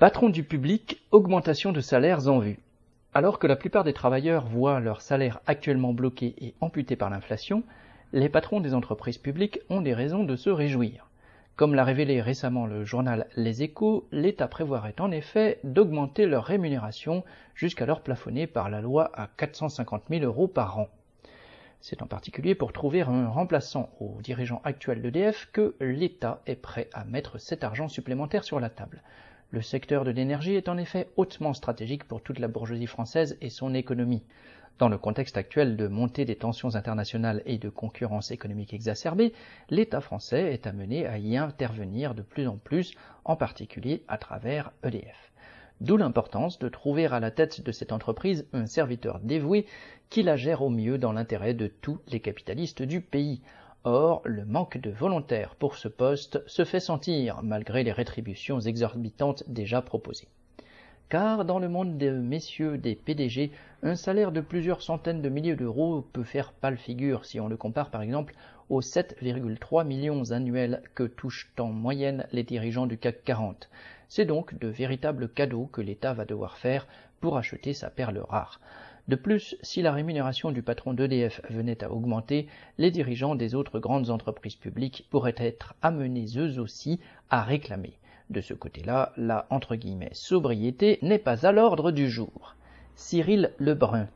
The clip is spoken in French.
Patron du public, augmentation de salaires en vue. Alors que la plupart des travailleurs voient leur salaire actuellement bloqué et amputé par l'inflation, les patrons des entreprises publiques ont des raisons de se réjouir. Comme l'a révélé récemment le journal Les Échos, l'État prévoirait en effet d'augmenter leur rémunération jusqu'alors plafonnée par la loi à 450 000 euros par an. C'est en particulier pour trouver un remplaçant au dirigeant actuel d'EDF que l'État est prêt à mettre cet argent supplémentaire sur la table. Le secteur de l'énergie est en effet hautement stratégique pour toute la bourgeoisie française et son économie. Dans le contexte actuel de montée des tensions internationales et de concurrence économique exacerbée, l'État français est amené à y intervenir de plus en plus, en particulier à travers EDF. D'où l'importance de trouver à la tête de cette entreprise un serviteur dévoué qui la gère au mieux dans l'intérêt de tous les capitalistes du pays, Or, le manque de volontaires pour ce poste se fait sentir malgré les rétributions exorbitantes déjà proposées. Car dans le monde des messieurs des PDG, un salaire de plusieurs centaines de milliers d'euros peut faire pâle figure si on le compare par exemple aux 7,3 millions annuels que touchent en moyenne les dirigeants du CAC 40. C'est donc de véritables cadeaux que l'État va devoir faire pour acheter sa perle rare. De plus, si la rémunération du patron d'EDF venait à augmenter, les dirigeants des autres grandes entreprises publiques pourraient être amenés eux aussi à réclamer. De ce côté-là, la sobriété n'est pas à l'ordre du jour. Cyril Lebrun